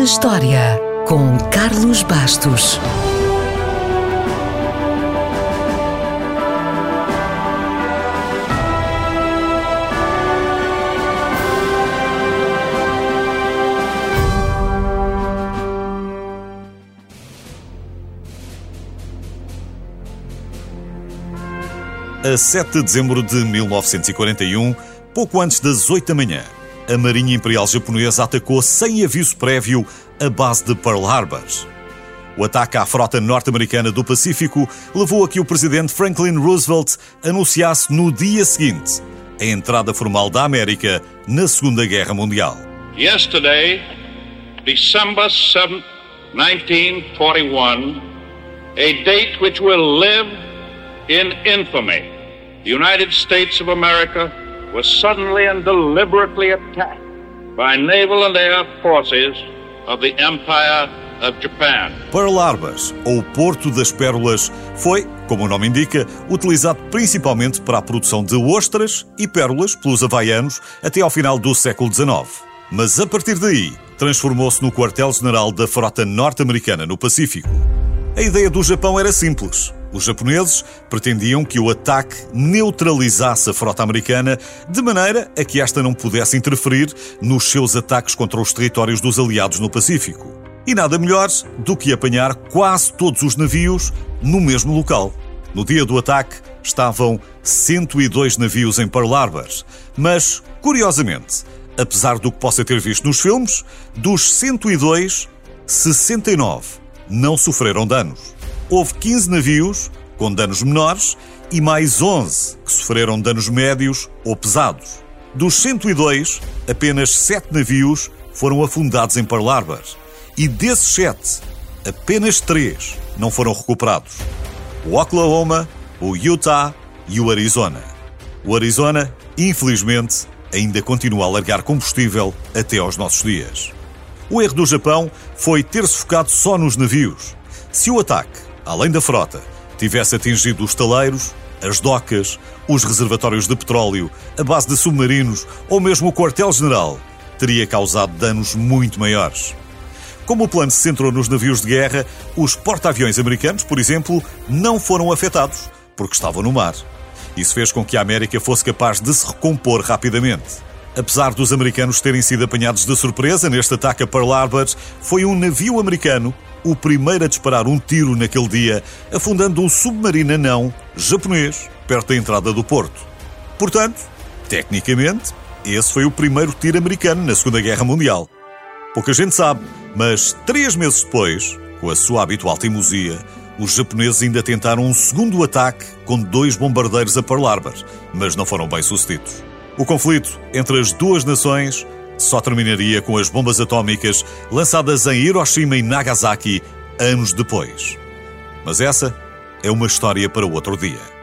na História, com Carlos Bastos. A 7 de dezembro de 1941, pouco antes das 8 da manhã, a Marinha Imperial Japonesa atacou sem aviso prévio a base de Pearl Harbor. O ataque à frota norte-americana do Pacífico levou a que o presidente Franklin Roosevelt anunciasse no dia seguinte a entrada formal da América na Segunda Guerra Mundial. Yesterday, December 7, 1941, a date which will live in infamy. The United States of America was suddenly and deliberately attacked by naval and air forces of the Empire of Japan. Pearl Harbor, ou Porto das Pérolas, foi, como o nome indica, utilizado principalmente para a produção de ostras e pérolas pelos havaianos até ao final do século XIX. Mas a partir daí, transformou-se no quartel-general da frota norte-americana no Pacífico. A ideia do Japão era simples os japoneses pretendiam que o ataque neutralizasse a frota americana de maneira a que esta não pudesse interferir nos seus ataques contra os territórios dos aliados no Pacífico. E nada melhor do que apanhar quase todos os navios no mesmo local. No dia do ataque estavam 102 navios em Pearl Harbor, mas, curiosamente, apesar do que possa ter visto nos filmes, dos 102, 69 não sofreram danos houve 15 navios com danos menores e mais 11 que sofreram danos médios ou pesados. Dos 102, apenas 7 navios foram afundados em Pearl Harbor e desses 7, apenas 3 não foram recuperados. O Oklahoma, o Utah e o Arizona. O Arizona, infelizmente, ainda continua a largar combustível até aos nossos dias. O erro do Japão foi ter-se focado só nos navios. Se o ataque além da frota, tivesse atingido os taleiros, as docas, os reservatórios de petróleo, a base de submarinos ou mesmo o quartel-general, teria causado danos muito maiores. Como o plano se centrou nos navios de guerra, os porta-aviões americanos, por exemplo, não foram afetados, porque estavam no mar. Isso fez com que a América fosse capaz de se recompor rapidamente. Apesar dos americanos terem sido apanhados de surpresa neste ataque a Pearl Harbor, foi um navio americano o primeiro a disparar um tiro naquele dia, afundando um submarino anão japonês perto da entrada do porto. Portanto, tecnicamente, esse foi o primeiro tiro americano na Segunda Guerra Mundial. Pouca gente sabe, mas três meses depois, com a sua habitual teimosia, os japoneses ainda tentaram um segundo ataque com dois bombardeiros a Pearl Harbor, mas não foram bem sucedidos. O conflito entre as duas nações só terminaria com as bombas atómicas lançadas em Hiroshima e Nagasaki anos depois. Mas essa é uma história para outro dia.